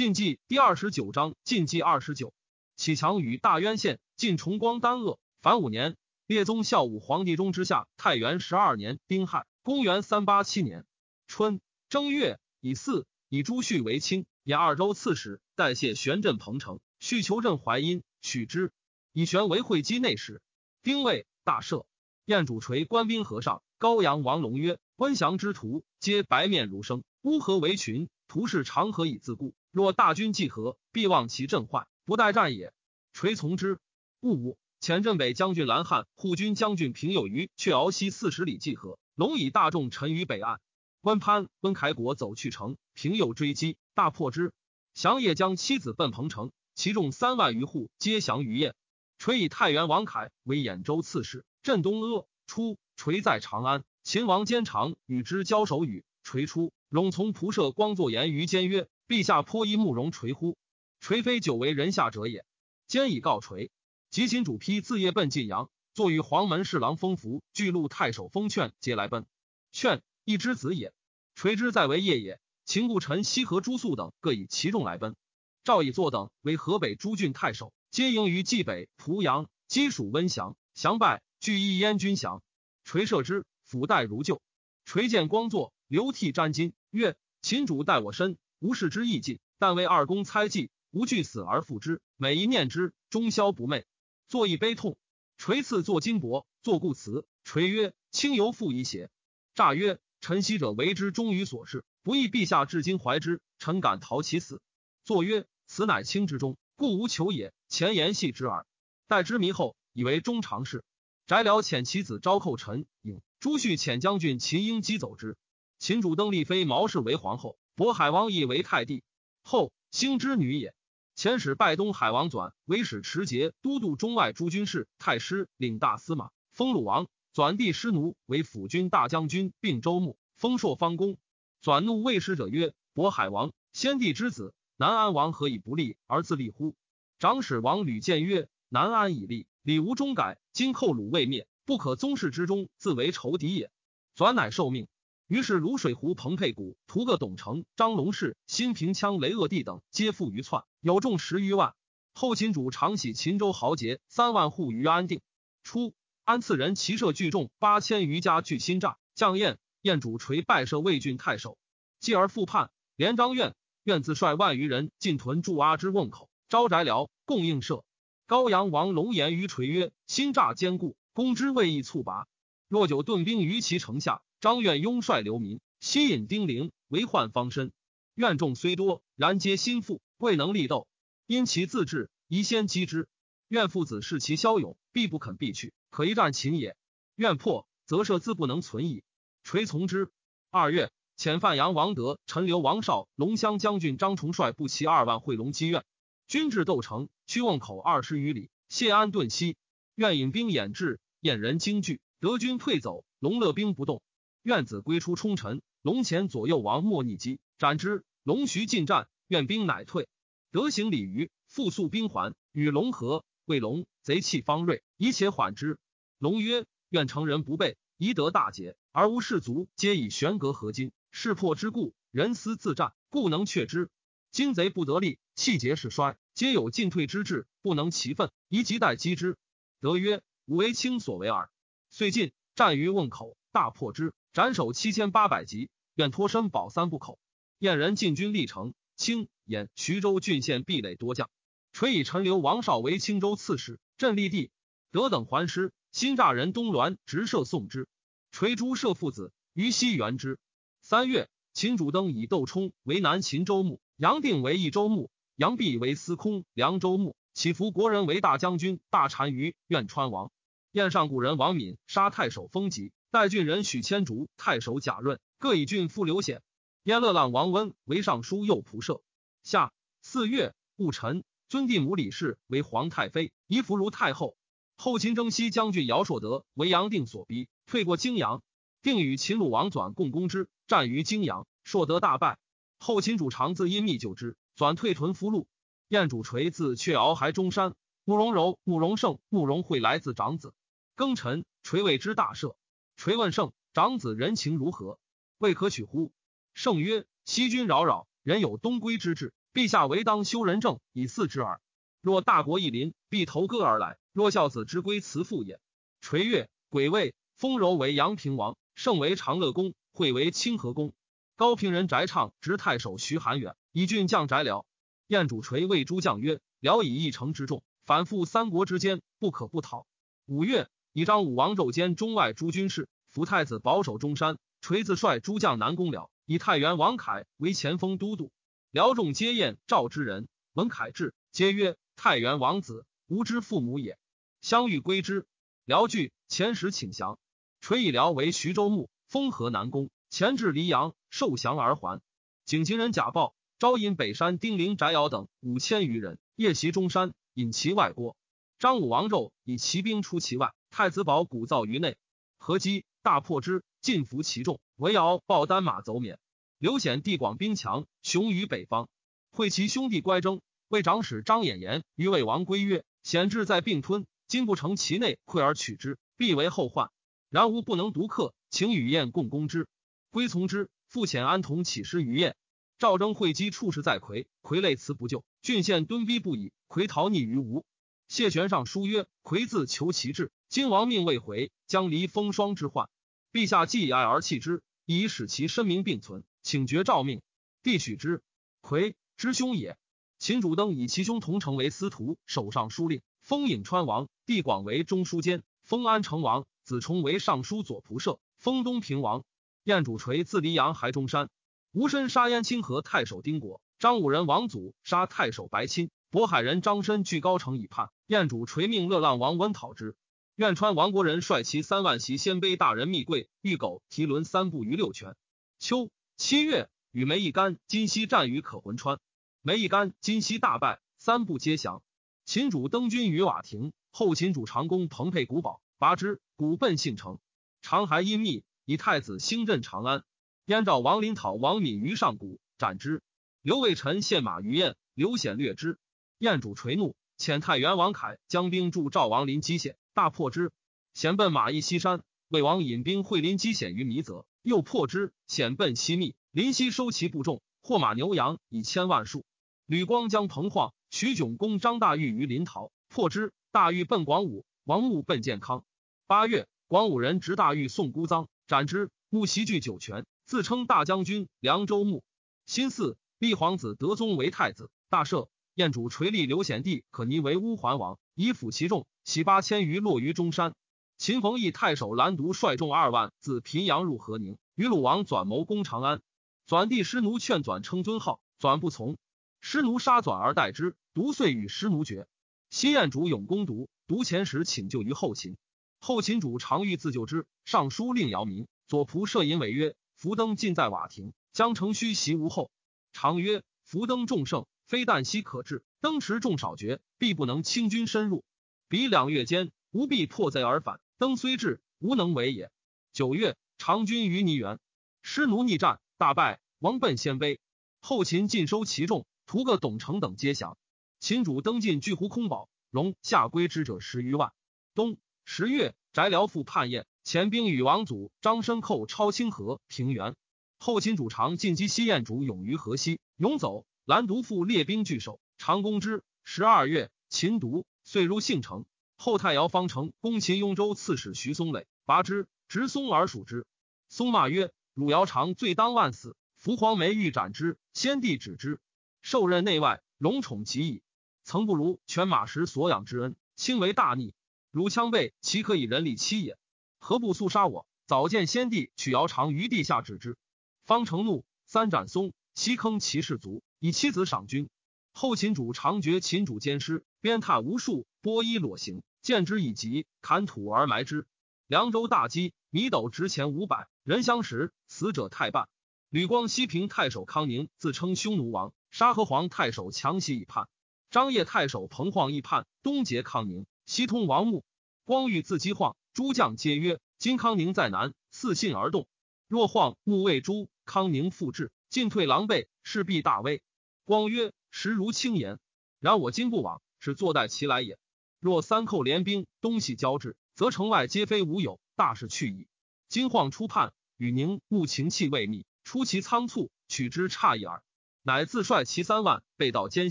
晋纪第二十九章，晋纪二十九，启强与大渊县晋崇光丹鄂，凡五年，列宗孝武皇帝中之下，太元十二年丁亥，公元三八七年春正月，以巳，以朱旭为卿，以二州刺史，代谢玄镇彭城，续求镇淮阴，许之。以玄为会稽内史。丁未，大赦。燕主垂官兵和尚，高阳王龙曰：“温祥之徒，皆白面如生，乌合为群，徒是长河以自固。若大军既合，必望其阵坏，不待战也。”垂从之。戊午，前镇北将军蓝汉、护军将军平有余，却敖西四十里济河。龙以大众沉于北岸。温潘、温凯国走去城，平有追击，大破之。降也将妻子奔彭城，其众三万余户，皆降于燕。垂以太原王凯为兖州刺史，镇东阿。初，垂在长安，秦王坚长与之交手，语垂出，陇从仆射光作言于坚曰：“陛下颇依慕容垂乎？垂非久为人下者也。”兼以告垂。及秦主丕自夜奔晋阳，坐于黄门侍郎封福，巨鹿太守封劝皆来奔。劝一之子也。垂之在为业也。秦故臣西河朱肃等各以其众来奔。赵以作等为河北诸郡太守。皆营于冀北濮阳，皆属温降。降败，据一燕军降。垂射之，抚带如旧。垂见光作，流涕沾巾，曰：“秦主待我深，无事之意尽。但为二公猜忌，无惧死而复之。每一念之，终宵不寐。作一悲痛。”垂赐作金帛，作故辞。垂曰：“卿犹负以邪？”诈曰：“臣昔者为之忠于所事，不义陛下至今怀之，臣敢逃其死。”作曰：“此乃卿之忠。”故无求也，前言戏之耳。待之迷后，以为终常事。翟辽遣其子招寇陈颖，朱旭遣将军秦英击走之。秦主登立妃毛氏为皇后，渤海王亦为太帝。后兴之女也。遣使拜东海王纂为使持节都督中外诸军事，太师领大司马，封鲁王。纂帝师奴为辅军大将军，并州牧，封朔方公。纂怒魏使者曰：“渤海王，先帝之子。”南安王何以不立而自立乎？长史王吕建曰：“南安已立，礼无中改。今寇鲁未灭，不可宗室之中自为仇敌也。”转乃受命。于是泸水湖彭佩谷、屠个董承、张龙氏、新平羌雷厄地等皆附于窜，有众十余万。后秦主常喜秦州豪杰三万户于安定。初，安次人骑射聚众八千余家聚新栅，将燕燕主垂拜设魏郡太守，继而复叛，连张愿。愿自率万余人进屯驻阿之瓮口，招翟辽共应射。高阳王龙颜于垂曰：“新诈坚固，攻之未易猝拔。若久顿兵于其城下，张愿拥率流民，吸引丁零，为患方身。愿众虽多，然皆心腹，未能力斗。因其自治，宜先击之。愿父子视其骁勇，必不肯避去，可一战秦也。愿破，则社自不能存矣。垂从之。二月。”遣范阳王德、陈留王绍、龙骧将军张崇率步骑二万会龙积苑，军至窦城，屈瓮口二十余里，谢安顿息。愿引兵掩至，燕人惊惧，德军退走。龙乐兵不动。愿子归出冲陈，龙前左右王莫逆击，斩之。龙徐进战，愿兵乃退。德行礼于，复速兵还，与龙合。谓龙贼气方锐，宜且缓之。龙曰：愿成人不备，宜得大捷，而无士卒，皆以悬戈合金。势破之故，人思自战，故能却之。今贼不得利，气节势衰，皆有进退之志，不能其奋，宜急待击之。德曰：“吾为卿所为耳。”遂进，战于瓮口，大破之，斩首七千八百级。愿脱身保三不口。燕人进军历城，清兖徐州郡县壁垒多将。垂以陈留王绍为青州刺史，镇立地。德等还师，新栅人东栾直射送之。垂诛射父子，于西援之。三月，秦主登以窦冲为南秦州牧，杨定为益州牧，杨弼为司空凉州牧，起伏国人为大将军、大单于、苑川王。燕上古人王敏杀太守封吉，代郡人许千竹、太守贾润各以郡副刘显。燕乐浪王温为尚书右仆射。夏四月戊辰，尊帝母李氏为皇太妃，仪服如太后。后秦征西将军姚硕德为杨定所逼，退过泾阳。定与秦鲁王纂共攻之，战于泾阳，硕德大败。后秦主长自因密救之，纂退屯俘虏。燕主垂自却敖还中山。慕容柔、慕容胜、慕容会来自长子。庚辰，垂谓之大赦。垂问圣长子人情如何？未可取乎？圣曰：西君扰扰，人有东归之志，陛下唯当修仁政以嗣之耳。若大国一临，必投戈而来。若孝子之归慈父也。垂曰，癸未，丰柔为阳平王，盛为长乐公，惠为清河公。高平人翟畅执太守徐寒远，以郡将翟辽。燕主垂谓诸将曰：“辽以一城之众，反复三国之间，不可不讨。”五月，以张武王胄兼中外诸军事，辅太子保守中山。垂自率诸将南攻辽，以太原王凯为前锋都督。辽众皆宴赵之人，闻凯至，皆曰：“太原王子，吾之父母也。”相欲归之。辽惧，遣使请降。垂以辽为徐州牧，封河南公，前至黎阳，受降而还。景行人贾豹招引北山丁陵翟瑶等五千余人，夜袭中山，引其外郭。张武王胄以骑兵出其外，太子保鼓噪于内，合击大破之，尽服其众。韦瑶抱单马走免。刘显地广兵强，雄于北方，会其兄弟乖争。魏长史张衍言于魏王归曰：“显志在并吞。”今不成其内，溃而取之，必为后患。然吾不能独克，请与燕共攻之。归从之。复遣安童起师于燕。赵征会稽处事在魁，魁累辞不就，郡县敦逼不已。魁逃匿于吴。谢玄上书曰：“魁自求其志，今王命未回，将离风霜之患。陛下既以爱而弃之，以使其身名并存，请绝诏命。帝许之。魁之兄也。秦主登以其兄同城为司徒，守尚书令。”封颍川王，地广为中书监；封安成王，子重为尚书左仆射；封东平王。燕主垂自黎阳还中山。吴申杀燕青河太守丁果，张武人王祖杀太守白钦，渤海人张申据高城以叛。燕主垂命乐浪王温讨之。苑川王国人率其三万袭鲜卑大人密贵、玉狗、提轮三部于六泉。秋七月，与梅一干、今夕战于可浑川，梅一干、今夕大败，三部皆降。秦主登军于瓦亭，后秦主长公彭佩古堡，拔之，古奔信城。长还阴密，以太子兴镇长安。燕赵王林讨王敏于上谷，斩之。刘卫臣献马于燕，刘显略之。燕主垂怒，遣太原王凯将兵助赵王临基县，大破之。遣奔马邑西山，魏王引兵会临基险于弥泽，又破之。显奔西密，临西收其部众，获马牛羊以千万数。吕光将彭晃。徐炯攻张大玉于临洮，破之。大玉奔广武，王穆奔建康。八月，广武人执大玉送孤臧，斩之。穆袭据酒泉，自称大将军、凉州牧。新巳，立皇子德宗为太子。大赦。燕主垂立刘显帝可尼为乌桓王，以抚其众，喜八千余落于中山。秦冯翊太守蓝独率众二万自平阳入河宁，与鲁王转谋攻长安。转帝师奴劝转称尊号，转不从。师奴杀转而代之，独遂与师奴绝。西燕主永攻独，独前时请救于后秦。后秦主常欲自救之，上书令姚明，左仆射尹伟曰：“福登尽在瓦亭，将城虚袭无后。”常曰：“福登众胜，非旦夕可至；登池众少绝，必不能轻军深入。彼两月间，吾必破贼而返。登虽至，无能为也。”九月，长军于泥原，师奴逆战，大败，王奔鲜卑。后秦尽收其众。屠个董承等皆降。秦主登进巨湖空堡，容下归之者十余万。冬十月，翟辽复叛燕，前兵与王祖、张申寇超清河平原。后秦主常进击西燕主勇于河西，勇走。兰独复列兵拒守，常攻之。十二月，秦独遂入信城。后太姚方城攻秦雍州刺史徐松垒，拔之，执松而属之。松骂曰：“汝姚常罪当万死。”伏黄梅欲斩之，先帝止之。受任内外，荣宠极矣。曾不如犬马时所养之恩，轻为大逆。如羌背，岂可以人力欺也？何不速杀我？早见先帝取姚长于地下止之。方成怒，三斩松，七坑其士卒，以妻子赏君。后秦主常觉秦主奸尸，鞭挞无数，剥衣裸行，见之以疾，砍土而埋之。凉州大饥，米斗值钱五百，人相食，死者太半。吕光西平太守康宁自称匈奴王。沙河皇太守强袭以叛，张掖太守彭晃亦叛，东结康宁，西通王穆。光欲自击晃，诸将皆曰：“今康宁在南，四信而动。若晃穆为诸康宁复至，进退狼狈，势必大危。”光曰：“实如轻言。然我今不往，是坐待其来也。若三寇联兵，东西交至，则城外皆非吾有，大事去矣。今晃初叛，与宁穆情气未密，出其仓促，取之差异耳。”乃自率其三万被盗兼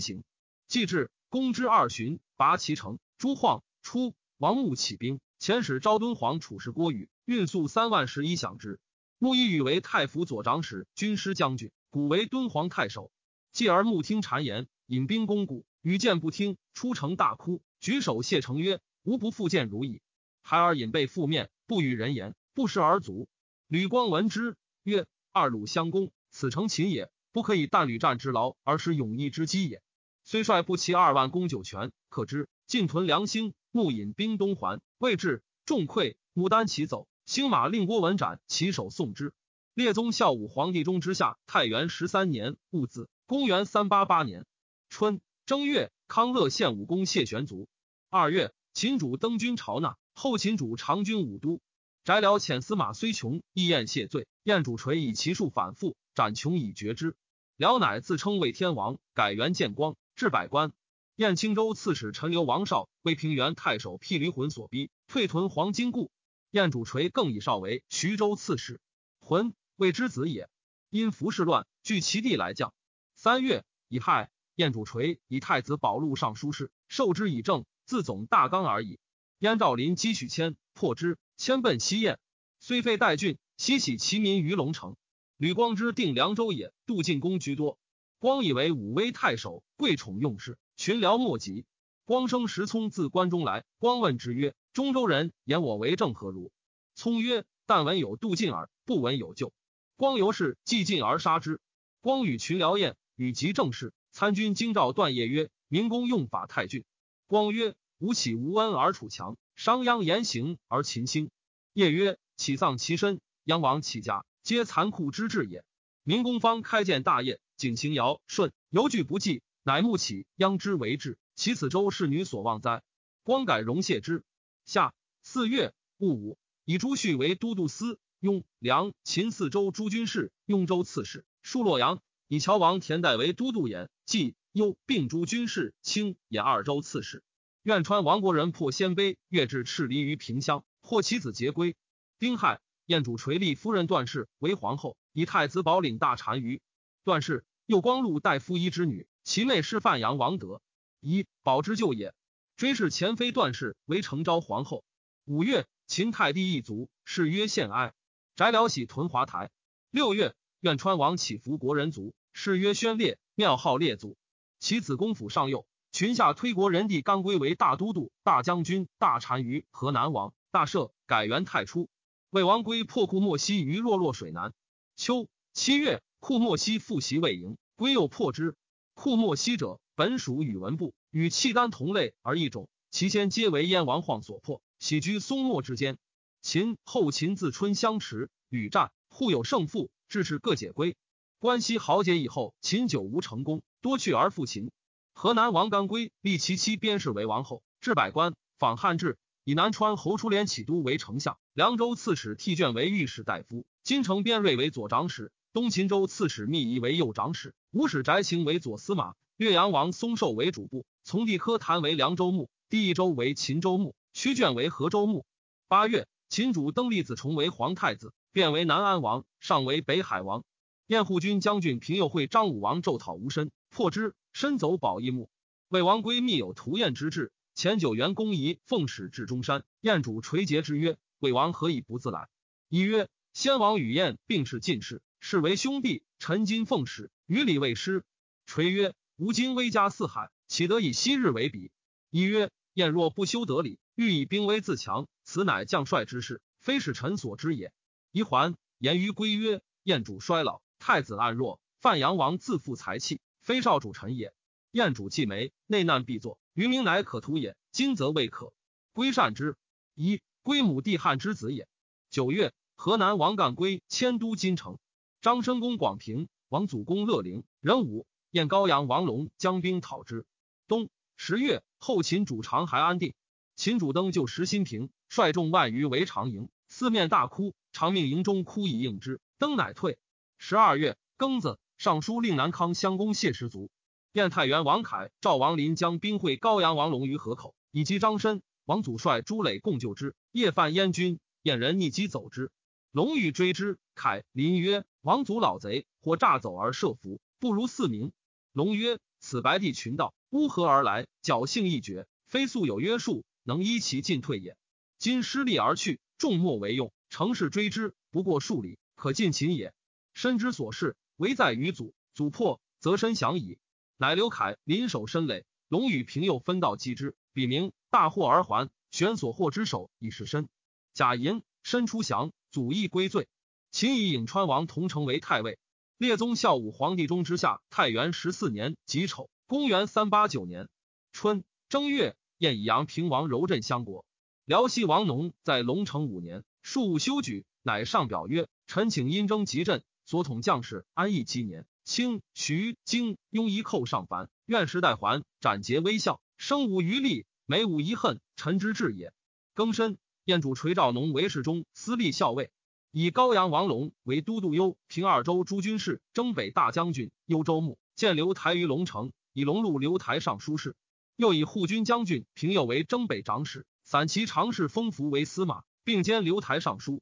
行。既至，攻之二旬，拔其城。朱晃出，王穆起兵，遣使昭敦煌处士郭宇运粟三万石以饷之。穆以宇为太府左长史、军师将军，古为敦煌太守。继而穆听谗言，引兵攻古，羽见不听，出城大哭，举手谢城曰：“吾不复见如矣。”孩儿引被覆面，不与人言，不食而卒。吕光闻之曰：“二鲁相攻，此诚秦也，不可以但屡战之劳而失勇毅之机也。”虽率不齐二万攻酒泉，可知。进屯良兴，目引兵东还，未至，众溃。牡丹骑走，兴马令郭文斩，其手送之。列宗孝武皇帝中之下，太元十三年戊子，公元三八八年春正月，康乐县武功谢玄卒。二月，秦主登军朝纳，后秦主长军武都。翟辽遣司马虽穷，亦宴谢罪。燕主垂以其数反复，斩穷以绝之。辽乃自称为天王，改元建光，置百官。燕青州刺史陈留王绍为平原太守辟驴魂所逼，退屯黄金固。燕主垂更以绍为徐州刺史，魂谓之子也。因服侍乱，据其地来降。三月乙亥，燕主垂以太子保禄尚书事，受之以政，自总大纲而已。燕赵林积许谦，破之，迁奔西燕，虽废代郡，西起其民于龙城。吕光之定凉州也，杜进公居多。光以为武威太守，贵宠用事。群僚莫及，光生石聪自关中来。光问之曰：“中州人言我为政何如？”聪曰：“但闻有杜进耳，不闻有救。”光由是既进而杀之。光与群僚宴，与及政事。参军京兆段业曰：“明公用法太峻。”光曰：“吾岂无恩而楚强，商鞅言行而秦兴。”业曰：“岂丧其身，鞅亡其家，皆残酷之至也。明公方开建大业，景行尧舜，犹惧不济。”乃慕起央之为治，其此周侍女所望哉？光改容谢之。下四月戊午，以朱旭为都督司雍梁秦四州诸军事，雍州刺史，戍洛阳。以乔王田代为都督演冀幽并诸军事，清兖二州刺史。愿川王国人破鲜卑，越至赤离于平乡，获其子节归。丁亥，燕主垂立夫人段氏为皇后，以太子保领大单于。段氏又光禄大夫一之女。其妹是范阳王德，以保之舅也。追谥前妃段氏为成昭皇后。五月，秦太帝一族，谥曰献哀。翟辽喜屯华台。六月，愿川王起伏国人族，谥曰宣烈，庙号烈祖。其子公府上幼，群下推国人弟干归为大都督、大将军、大单于、河南王、大赦，改元太初。魏王归破库莫西于洛洛水南。秋七月，库莫西复袭魏营，归又破之。库莫西者，本属宇文部，与契丹同类而异种。其先皆为燕王晃所破，喜居松漠之间。秦后秦自春相持，屡战，互有胜负，致使各解归。关西豪杰以后，秦久无成功，多去而复秦。河南王干归立其妻边氏为王后，置百官，仿汉制，以南川侯出连起都为丞相，凉州刺史替卷为御史大夫，金城边瑞为左长史。东秦州刺史密仪为右长史，五使翟行为左司马，岳阳王松寿为主簿，从弟科谭为凉州牧，第一州为秦州牧，屈卷为河州牧。八月，秦主登立子重为皇太子，变为南安王，上为北海王。燕护军将军平右会张武王骤讨吴申，破之，身走宝义墓。魏王归密有屠燕之志，前九原公仪奉使至中山，燕主垂节之曰：“魏王何以不自来？”仪曰：“先王与燕并是进士。”是为兄弟，臣今奉使，与礼未失。垂曰：“吾今威加四海，岂得以昔日为比？”一曰：“燕若不修德礼，欲以兵威自强，此乃将帅之事，非使臣所知也。”一还言于归曰：“燕主衰老，太子暗弱，范阳王自负才气，非少主臣也。燕主既没，内难必作，于明乃可图也。今则未可。归善之。一归母弟汉之子也。九月，河南王干归迁都金城。张申公广平，王祖公乐陵，壬午，燕高阳王龙将兵讨之。冬十月，后秦主长还安定。秦主登就石新平，率众万余围长营，四面大哭，长命营中哭以应之。登乃退。十二月庚子，尚书令南康襄公谢氏族。燕太原王凯、赵王林将兵会高阳王龙于河口，以及张申。王祖率朱磊共救之，夜犯燕军，燕人逆击走之。龙欲追之，凯林曰：“王祖老贼，或诈走而设伏，不如四名。龙曰：“此白帝群盗乌合而来，侥幸一绝，非素有约束，能依其进退也。今失利而去，众莫为用，乘势追之，不过数里，可尽擒也。身之所事，唯在于祖。祖破，则身降矣。”乃刘凯临守身垒，龙与平又分道击之，笔名大获而还，玄所获之首以示身。贾银身出降，祖义归罪。秦以颍川王同城为太尉。列宗孝武皇帝中之下，太元十四年己丑，公元三八九年春正月，燕以阳平王柔镇相国。辽西王农在龙城五年，庶务修举，乃上表曰：“臣请因征集镇，所统将士安邑七年。清徐京雍一寇上凡，愿时代还，斩截微笑，生无余力，每无遗恨，臣之志也。”庚申，燕主垂赵农为侍中、司隶校尉。以高阳王龙为都督幽平二州诸军事、征北大将军、幽州牧，建刘台于龙城，以龙禄刘台尚书事。又以护军将军平右为征北长史，散骑常侍封福为司马，并兼刘台尚书。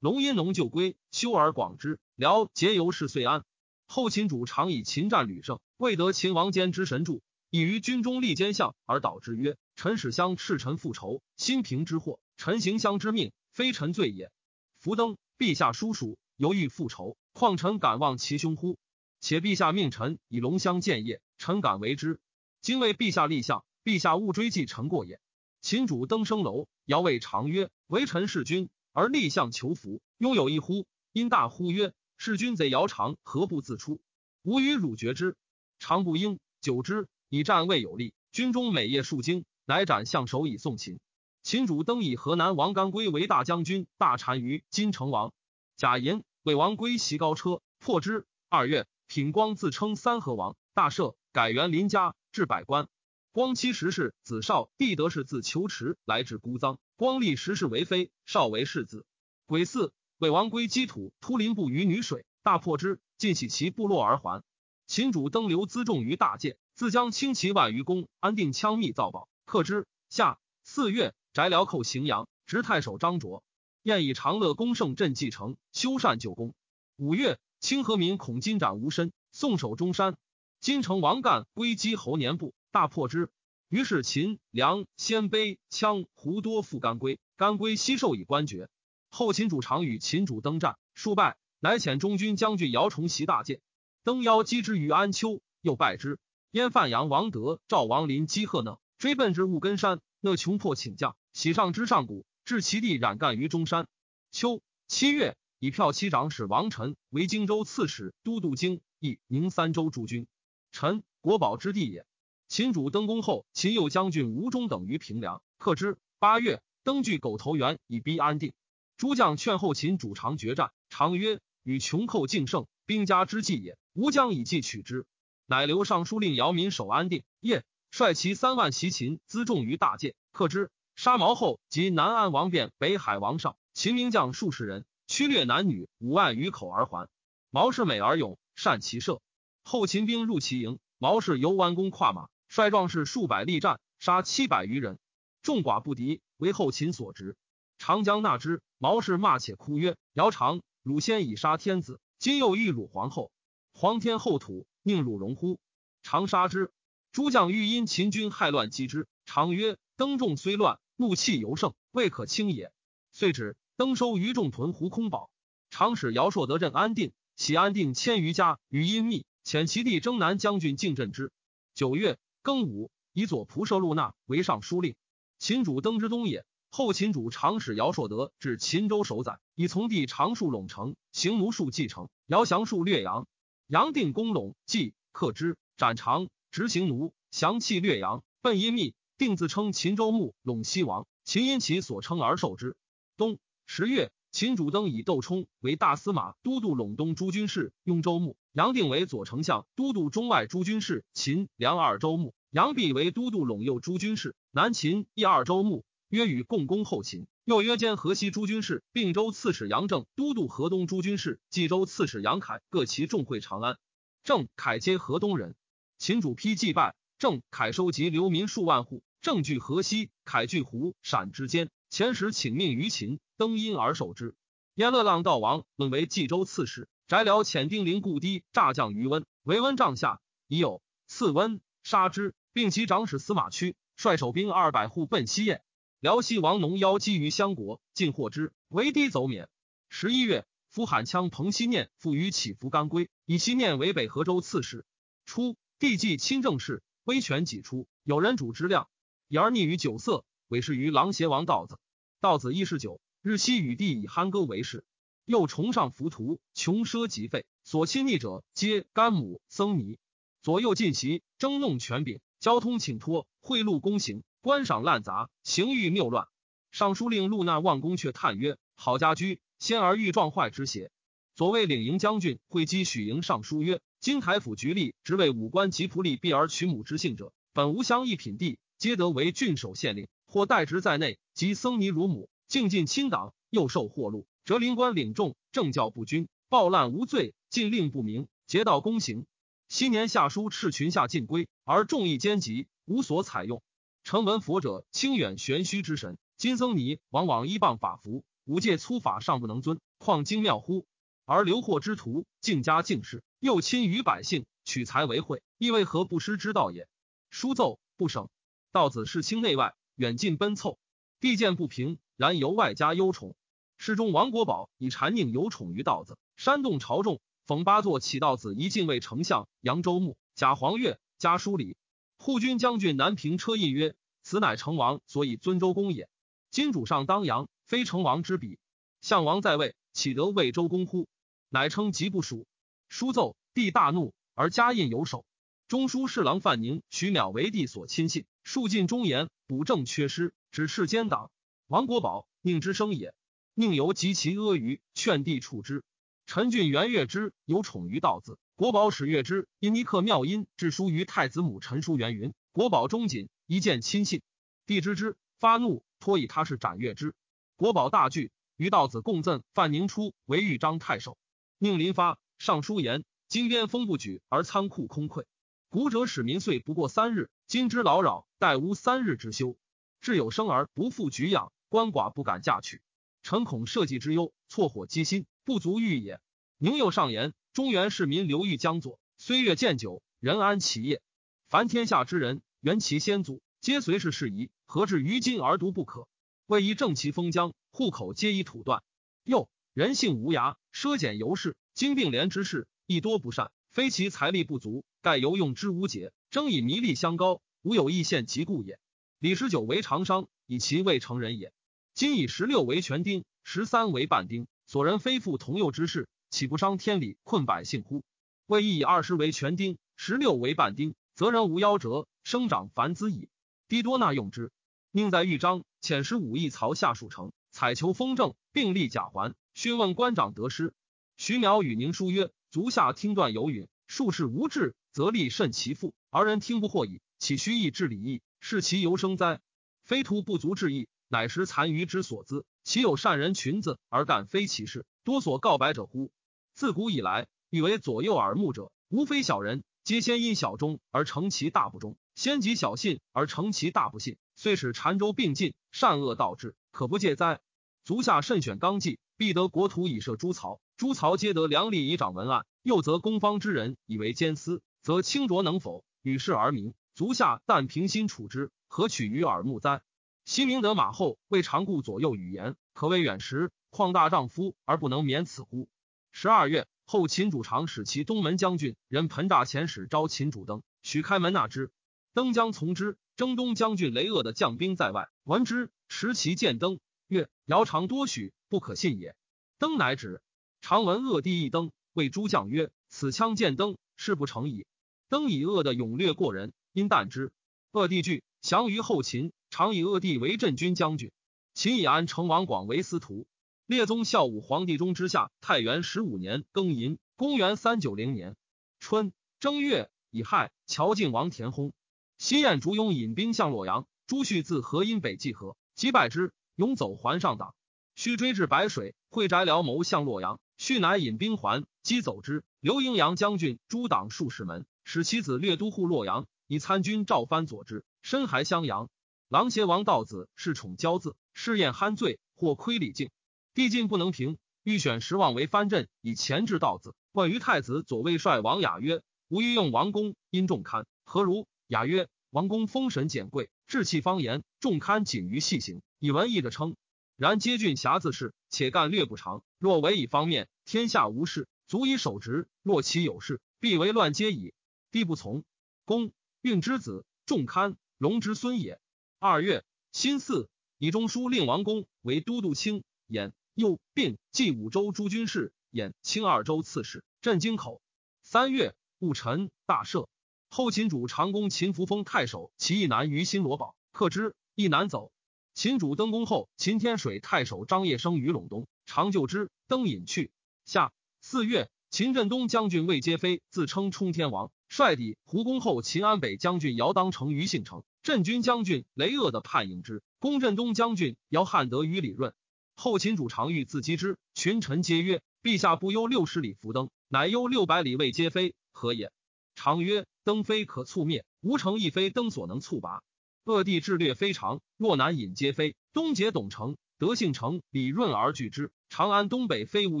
龙因农就归，修而广之。辽节游士遂安。后秦主常以秦战屡胜，未得秦王坚之神助，以于军中立奸相，而导之曰：“臣使相斥臣复仇，心平之祸，臣行相之命，非臣罪也。”福登。陛下叔叔，犹豫复仇，况臣敢忘其兄乎？且陛下命臣以龙相建业，臣敢为之。今为陛下立相，陛下勿追记臣过也。秦主登升楼，遥谓常曰：“为臣弑君，而立相求福，拥有一乎？”因大呼曰：“是君贼姚常，何不自出？吾与汝决之。”常不应。久之，以战未有力，军中每夜数惊，乃斩相首以送秦。秦主登以河南王干归为大将军、大单于、金城王。贾银为王归袭高车，破之。二月，品光自称三河王，大赦，改元林家，置百官。光妻十世子少，必得是自求池来至孤臧。光立十世为妃，少为世子。癸巳，为王归积土突林部于女水，大破之，尽洗其部落而还。秦主登流辎重于大界，自将轻骑万余弓，安定羌密造宝，克之。夏四月。翟辽寇荥阳，执太守张卓。燕以长乐攻胜镇继承，修缮旧宫。五月，清河民孔金斩无身，送守中山。金城王干归击侯年部，大破之。于是秦、梁、鲜卑、羌、胡多复干归，干归悉受以官爵。后秦主常与秦主登战，数败，乃遣中军将军姚崇袭大界，登邀击之于安丘，又败之。燕范阳王德、赵王林击贺呢，追奔至雾根山，那穷迫请将。喜上之上谷，至其地染干于中山。秋七月，以骠骑长史王臣为荆州刺史、都督京益宁三州诸军。臣国宝之地也。秦主登宫后，秦右将军吴忠等于平凉，克之。八月，登据狗头原，以逼安定。诸将劝后秦主长决战，长曰：“与穷寇竞胜，兵家之计也。吾将以计取之。”乃留尚书令姚民守安定。夜，率其三万袭秦，辎重于大界，克之。杀毛后，及南安王变、北海王上，秦名将数十人，驱掠男女五万余口而还。毛氏美而勇，善骑射。后秦兵入其营，毛氏由弯弓跨马，率壮士数百力战，杀七百余人，众寡不敌，为后秦所执。长江纳之，毛氏骂且哭曰：“姚长，汝先以杀天子，今又欲辱皇后，皇天厚土，宁汝容乎？”常杀之。诸将欲因秦军害乱击之，常曰：“登众虽乱。”怒气尤盛，未可轻也。遂止登收于众屯胡空堡。长使姚硕得镇安定，喜安定千余家于阴密，遣其弟征南将军进镇之。九月庚午，以左仆射陆纳为尚书令。秦主登之东也。后秦主长史姚硕德至秦州守宰，以从弟长戍陇城，行奴戍继承。姚降戍略阳，阳定攻陇，继克之，斩长，执行奴，降弃略阳，奔阴密。定自称秦州牧、陇西王，秦因其所称而受之。冬十月，秦主登以窦冲为大司马、都督陇东诸军事、雍州牧；杨定为左丞相、都督中外诸军事、秦、梁二州牧；杨弼为都督陇右诸军事、南秦一二州牧。约与共攻后秦，又约兼河西诸军事、并州刺史杨正、都督河东诸军事、冀州刺史杨凯各齐众会长安。郑凯皆河东人。秦主批祭拜，郑凯收集流民数万户。郑据河西，凯据湖陕之间。前时请命于秦，登因而守之。燕乐浪道王论为冀州刺史，翟辽遣丁陵故堤诈降于温，为温帐下，已有赐温，杀之，并其长史司马屈率守兵二百户奔西燕。辽西王农邀击于襄国，尽获之，为堤走免。十一月，夫罕羌彭熙念复于起伏干归，以西念为北河州刺史。初，帝既亲政事，威权己出，有人主之量，以而溺于酒色，委事于狼邪王道子。道子一十九，日夕与帝以酣歌为事，又崇尚浮屠，穷奢极费，所亲昵者皆干母僧尼。左右进袭，争弄权柄，交通请托，贿赂公行。观赏滥杂，行欲谬乱。尚书令陆纳望公却叹曰：“好家居，先而欲撞坏之邪？”左卫领营将军会稽许营尚书曰：“金台府局吏，职为武官及仆吏，避而取母之姓者，本无相一品地，皆得为郡守县令，或代职在内。及僧尼乳母，竟进亲党，又受贿赂，折林官领众，政教不均，暴滥无罪，禁令不明，劫道公行。昔年下书斥群下尽归，而众议奸极，无所采用。”成闻佛者清远玄虚之神，金僧尼往往依谤法服，五戒粗法尚不能遵，况精妙乎？而流祸之徒，敬家敬事，又亲于百姓，取财为惠，亦为何不失之道也？书奏不省，道子事清内外，远近奔凑，地见不平，然由外加忧宠。诗中王国宝以禅佞有宠于道子，煽动朝众，讽八座起道子一进位丞相扬州牧，贾黄钺家书礼。护军将军南平车胤曰：“此乃成王所以尊周公也。今主上当阳，非成王之比。项王在位，岂得为周公乎？乃称疾不属。书奏，帝大怒，而加印有首。中书侍郎范宁、徐邈为帝所亲信，数尽忠言，补正缺失，指斥奸党。王国宝宁之生也，宁由及其阿谀，劝帝处之。陈俊元悦之，有宠于道子。”国宝使悦之，因尼克妙音致书于太子母陈叔元云：“国宝忠谨，一见亲信。”帝知之，发怒，托以他是斩悦之。国宝大惧，与道子共赠范宁初为豫章太守。宁临发上书言：“今边风不举，而仓库空溃。古者使民岁不过三日，今之劳扰，待无三日之休。至有生而不复举养，鳏寡不敢嫁娶。臣恐社稷之忧，错火积心，不足欲也。”宁又上言。中原市民流寓江左，虽月见久，人安其业。凡天下之人，原其先祖，皆随是事宜，何至于今而独不可？为一正其封疆，户口皆以土断。又人性无涯，奢俭由是，经并廉之事亦多不善，非其财力不足，盖由用之无节，争以弥利相高，无有义献其故也。李十九为长商，以其未成人也。今以十六为全丁，十三为半丁，所人非父同幼之事。岂不伤天理，困百姓乎？未亦以二十为全丁，十六为半丁，则人无夭折，生长繁滋矣。低多纳用之，宁在豫章遣使武艺曹下属城，采求风正，并立贾环，询问官长得失。徐苗与宁书曰：“足下听断有允，术士无志，则力甚其父，而人听不惑矣。岂须意治礼义，是其由生哉？非徒不足治义，乃食残余之所资。岂有善人群子而干非其事，多所告白者乎？”自古以来，欲为左右耳目者，无非小人，皆先因小忠而成其大不忠，先及小信而成其大不信，遂使禅州并进，善恶倒置，可不戒哉？足下慎选纲纪，必得国土以设诸曹，诸曹皆得良吏以掌文案。又则公方之人以为奸私，则清浊能否与世而明？足下但平心处之，何取于耳目哉？西明德马后未尝顾左右语言，可谓远识，况大丈夫而不能免此乎？十二月，后秦主常使其东门将军人盆诈遣使招秦主登，许开门纳之。登将从之。征东将军雷恶的将兵在外，闻之，持其剑登，曰：“尧常多许，不可信也。”登乃止。常闻恶帝一登，谓诸将曰：“此枪见登，事不成矣。”登以恶的勇略过人，因惮之。恶帝惧，降于后秦。常以恶地为镇军将军。秦以安成王广为司徒。列宗孝武皇帝中之下，太元十五年庚寅，公元三九零年春正月乙亥，乔靖王田薨。西燕烛庸引兵向洛阳，朱旭自河阴北济河，击败之，勇走还上党。须追至白水，会翟辽谋向洛阳，续乃引兵还，击走之。刘英阳将军诸党数十门，使其子略都护洛阳，以参军赵藩佐之，深还襄阳。琅邪王道子恃宠骄恣，试宴酣醉，或窥礼敬。帝进不能平，欲选十望为藩镇，以钳制道子。问于太子左卫帅王雅曰：“吾欲用王公，因众堪何如？雅曰：王公封神简贵，志气方言，众堪仅于细行，以文义者称。然皆郡辖自是，且干略不长。若为以方面，天下无事，足以守职；若其有事，必为乱皆矣。帝不从。公运之子，仲堪龙之孙也。二月，辛巳，以中书令王公为都督卿，演右并济五州诸军事，演清二州刺史，镇京口。三月，戊辰，大赦。后秦主长公秦福封太守，其一男于新罗堡，克之，一男走。秦主登宫后，秦天水太守张掖生于陇东，常就之，登隐去。下四月，秦镇东将军魏皆飞自称冲天王。率抵胡公后，秦安北将军姚当成于信城，镇军将军雷鄂的叛应之。攻镇东将军姚汉德于李润。后秦主常欲自击之，群臣皆曰：“陛下不忧六十里伏登，乃忧六百里未皆飞，何也？”常曰：“登飞可促灭，无城亦非登所能促拔。恶地智略非常，若难引皆飞。东结董城，德信城，李润而拒之。长安东北非无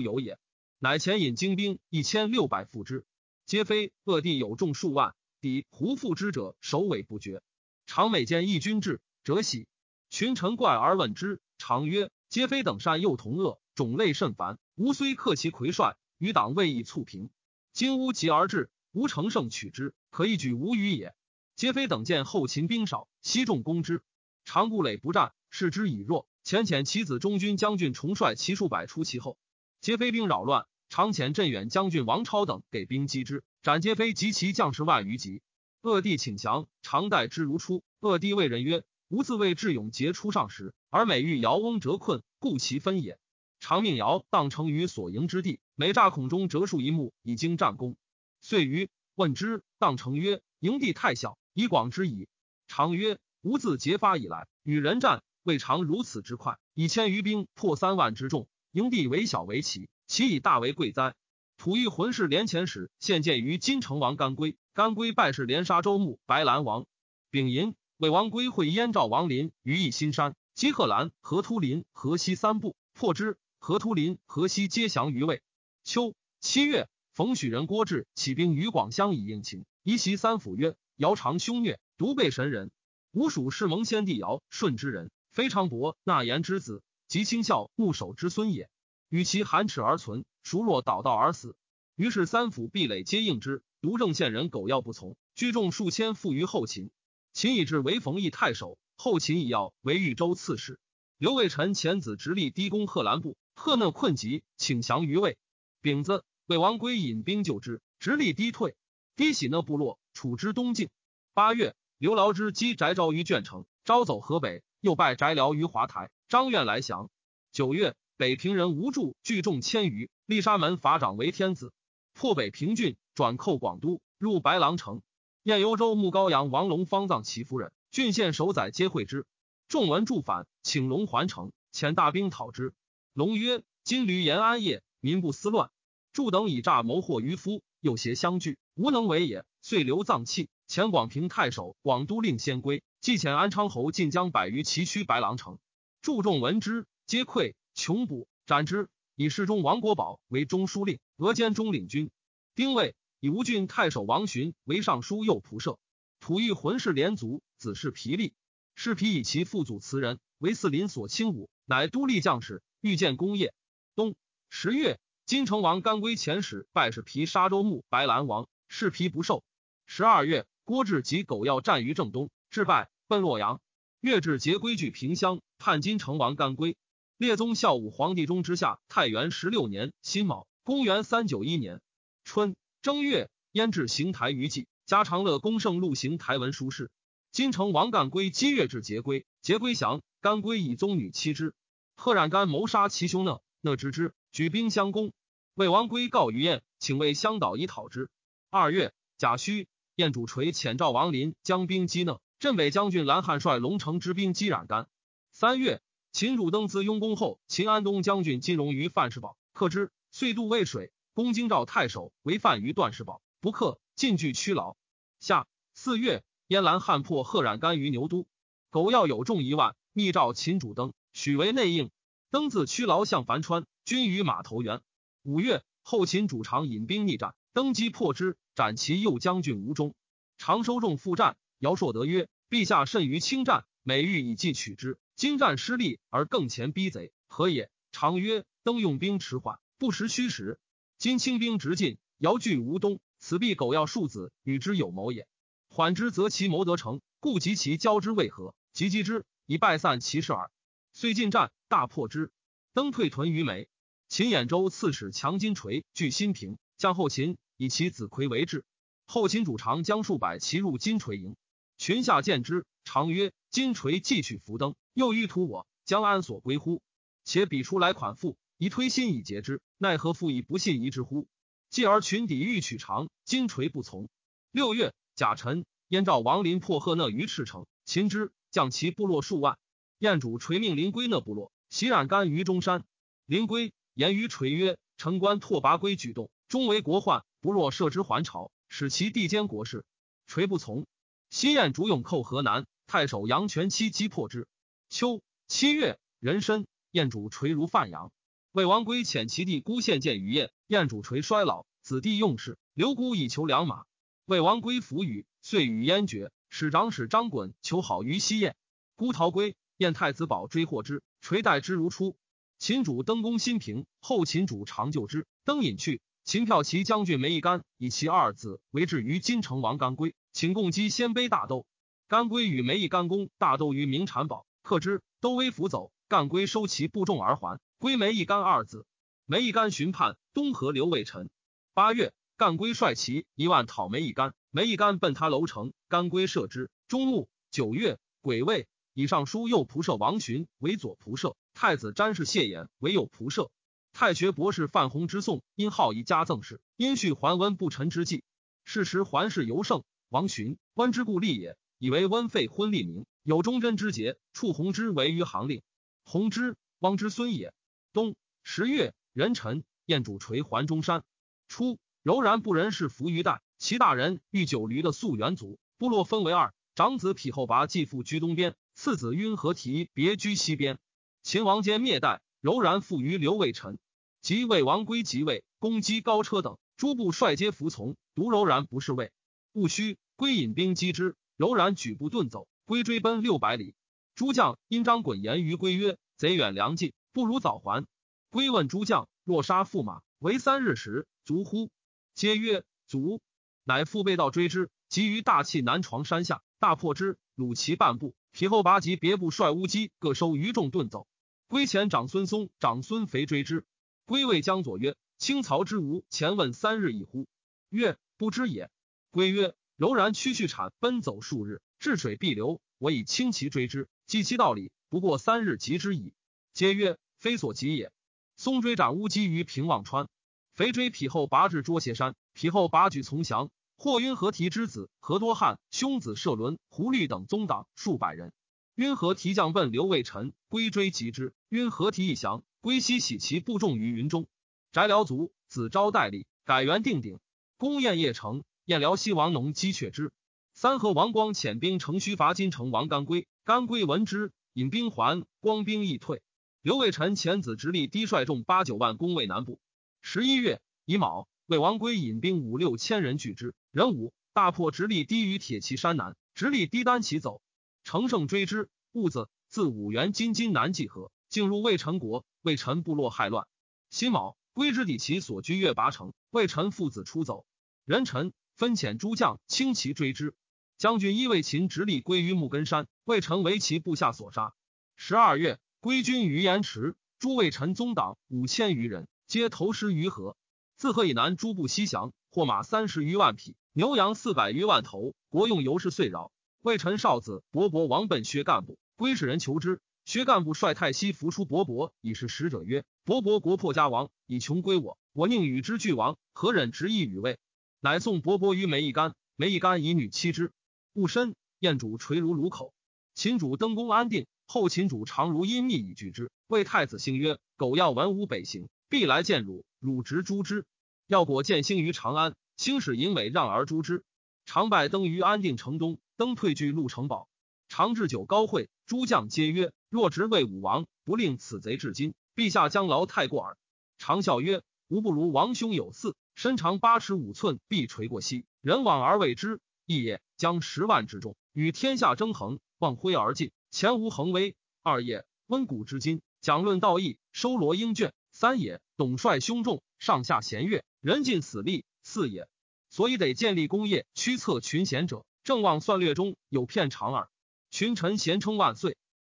有也，乃前引精兵一千六百赴之。”皆非恶地有众数万，抵胡复之者首尾不绝。常每见义军至，辄喜。群臣怪而问之，常曰：皆非等善又同恶，种类甚繁。吾虽克其魁帅，余党未易促平。今乌集而至，吾乘胜取之，可一举无余也。皆非等见后秦兵少，悉众攻之。常故垒不战，视之以弱。遣遣其子中军将军重率其数百出其后。皆非兵扰乱。常遣镇远将军王超等给兵击之，斩皆非及其将士万余级。恶帝请降，常待之如初。恶帝谓人曰：“吾自谓智勇杰出上时，而每遇姚翁折困，故其分也。”常命姚当成于所营之地，每诈孔中折树一木，以经战功。遂于问之，当成曰：“营地太小，以广之矣。”常曰：“吾自结发以来，与人战未尝如此之快。以千余兵破三万之众，营地为小为奇。”其以大为贵哉！吐欲浑氏连前使现见于金城王甘归，甘归拜是连杀周穆、白兰王。丙寅，魏王归会燕赵王林于义新山，击贺兰、河突林、河西三部，破之。河突林、河西皆降于魏。秋七月，冯许人郭志起兵于广乡以应秦，移袭三府曰：“尧常凶虐，独备神人。吴蜀是蒙先帝尧舜之人，非常伯纳言之子，及清孝牧守之孙也。”与其含齿而存，孰若倒道而死？于是三府壁垒皆应之。独正县人苟要不从，聚众数千附于后秦。秦以至为冯异太守，后秦以要为豫州刺史。刘卫臣遣子直隶低公贺兰部，贺讷困急，请降于魏。丙子，魏王归引兵救之，直隶低退。低喜讷部落，处之东境。八月，刘劳之击翟昭于卷城，招走河北，又拜翟辽于华台。张愿来降。九月。北平人吴助聚众千余，立沙门法长为天子，破北平郡，转寇广都，入白狼城。燕幽州牧高阳王龙方葬其夫人，郡县守宰皆会之。众闻助反，请龙还城，遣大兵讨之。龙曰：“今驴延安业，民不思乱。助等以诈谋获渔夫，又携相聚，无能为也。遂留葬器，遣广平太守、广都令先归，既遣安昌侯晋江百余骑驱白狼城。助众闻之，皆溃。”穷捕斩之，以侍中王国宝为中书令，俄兼中领军。丁未，以吴郡太守王寻为尚书右仆射。吐欲浑氏连族，子是皮利。是皮以其父祖辞人，为四邻所亲武，乃都立将士，欲建功业。冬十月，金城王甘归遣使拜是皮沙州牧白兰王，是皮不受。十二月，郭志及狗要战于正东，致败，奔洛阳。月至，节归据平乡，叛金城王甘归。列宗孝武皇帝中之下，太元十六年辛卯，公元三九一年春正月，焉置行台于祭，加长乐公圣录行台文书事。金城王干归积月至节归，节归降，干归以宗女妻之。贺冉干谋杀其兄讷，讷知之，举兵相攻。魏王归告于燕，请为相导以讨之。二月，甲戌，燕主垂遣赵王林将兵击讷，镇北将军蓝汉率龙城之兵击冉干。三月。秦汝登自雍宫后，秦安东将军金荣于范氏堡，克之。遂渡渭水，攻京兆太守为犯于段氏堡，不克，进据屈劳。下四月，燕兰汉破贺冉干于牛都，苟要有众一万，密召秦主登，许为内应。登自屈劳向樊川，军于马头原。五月，后秦主常引兵逆战，登击破之，斩其右将军吴忠。常收众赴战。姚硕德曰：“陛下甚于轻战，每欲以计取之。今战失利而更前逼贼，何也？”常曰：“登用兵迟缓，不识虚实。今清兵直进，遥拒吴东，此必苟要庶子与之有谋也。缓之，则其谋得成，故及其交之为何？及击之，以败散其势耳。遂进战，大破之。登退屯于眉。秦兖州刺史强金锤据新平，将后秦以其子魁为质。后秦主长将数百骑入金锤营，群下见之，常曰：‘金锤继续扶登，又欲图我，将安所归乎？’”且彼出来款赋，宜推心以节之，奈何复以不信疑之乎？继而群抵欲取长，金锤不从。六月，甲辰，燕赵王林破贺讷于赤城，秦之，将其部落数万。燕主垂命临归讷部落，袭冉干于中山。临归言于垂曰：“城关拓跋圭举动，终为国患，不若设之还朝，使其地兼国事。”垂不从。西燕主勇寇河南，太守杨全期击破之。秋七月，壬申。燕主垂如范阳，魏王归遣其弟孤献见于燕。燕主垂衰老，子弟用事，留孤以求良马。魏王归服与，遂与燕绝。使长史张衮求好于西燕。孤逃归，燕太子宝追获之，垂待之如初。秦主登宫新平，后秦主长救之，登隐去。秦票骑将军梅义干以其二子为质于金城王干归，请共击鲜卑大斗。干归与梅义干公大斗于明产堡，克之，都威服走。干归收其部众而还，归梅一干二子。梅一干巡判，东河刘卫臣。八月，干归率骑一万讨梅一干，梅一干奔他楼城，干归射之。中路九月，癸未，以上书右仆射王寻为左仆射，太子詹事谢衍为右仆射。太学博士范弘之宋，因好一家赠事，因续桓温不臣之计。是时桓氏尤盛，王寻温之故立也，以为温废昏立名，有忠贞之节，处弘之为于行令。弘之，汪之孙也。冬十月，壬辰，燕主垂还中山。初，柔然不仁是伏于代，其大人欲九驴的素元族，部落分为二，长子匹后拔继父居东边，次子晕和提别居西边。秦王坚灭代，柔然附于刘卫臣，及魏王归即位，攻击高车等，诸部帅皆服从，独柔然不是魏。戊戌，归引兵击之，柔然举步遁走，归追奔六百里。诸将因张衮言于归曰：“贼远粮尽，不如早还。”归问诸将：“若杀驸马，为三日时，足乎？”皆曰：“足。”乃父被道追之，急于大气南床山下，大破之，虏其半部。皮后拔及别部帅乌鸡各收余众遁走。归前长孙松、长孙肥追之。归谓江左曰：“清曹之吴前问三日已乎？”曰：“不知也。”归曰：“柔然屈续产，奔走数日，治水必流。我以轻骑追之。”计其道理，不过三日及之矣。皆曰：非所及也。松追斩乌鸡于平望川，肥追匹后拔至捉斜山，匹后拔举从降。或晕和提之子何多汉兄子射伦、胡律等宗党数百人。晕和提将奔刘卫臣，归追及之。晕和提一降，归西徙其部众于云中。翟辽卒，子昭代立，改元定鼎。攻燕邺城，燕辽西王农击却之。三河王光遣兵乘虚伐金城王干归。干归闻之，引兵还，光兵亦退。刘卫臣遣子直隶低率众八九万攻魏南部。十一月乙卯，魏王归引兵五六千人拒之。壬午，大破直隶低于铁骑山南，直隶低单骑走。乘胜追之，兀子自五原金津南济河，进入魏陈国。魏陈部落害乱。辛卯，归之抵其所居月拔城，魏陈父子出走。壬辰，分遣诸将轻骑追之。将军伊卫秦直隶归于木根山，魏成为其部下所杀。十二月，归军于延池，诸魏臣宗党五千余人，皆投师于河。自河以南，诸部西降，获马三十余万匹，牛羊四百余万头，国用由是遂饶。魏臣少子伯伯王奔薛干部，归使人求之。薛干部率太息扶出伯伯，以是使者曰：“伯伯国破家亡，以穷归我，我宁与之俱亡？何忍执意与魏？”乃送伯伯于梅一干，梅一干以女妻之。戊申，燕主垂如卢口。秦主登公安定，后秦主常如阴密以拒之。谓太子兴曰：“苟要文武北行，必来见汝，汝直诛之。”要果见兴于长安，兴使尹伟让而诛之。常拜登于安定城东，登退居陆城堡。常置酒高会，诸将皆曰：“若执魏武王，不令此贼至今，陛下将劳太过耳。”常笑曰：“吾不如王兄有嗣，身长八尺五寸，必垂过膝，人往而为之，义也。将十万之众与天下争衡，望挥而进，前无恒威。二也，温古之今，讲论道义，收罗英卷。三也，董率凶众，上下贤悦，人尽死力。四也，所以得建立功业，驱策群贤者，正望算略中有片长耳。群臣贤称万岁。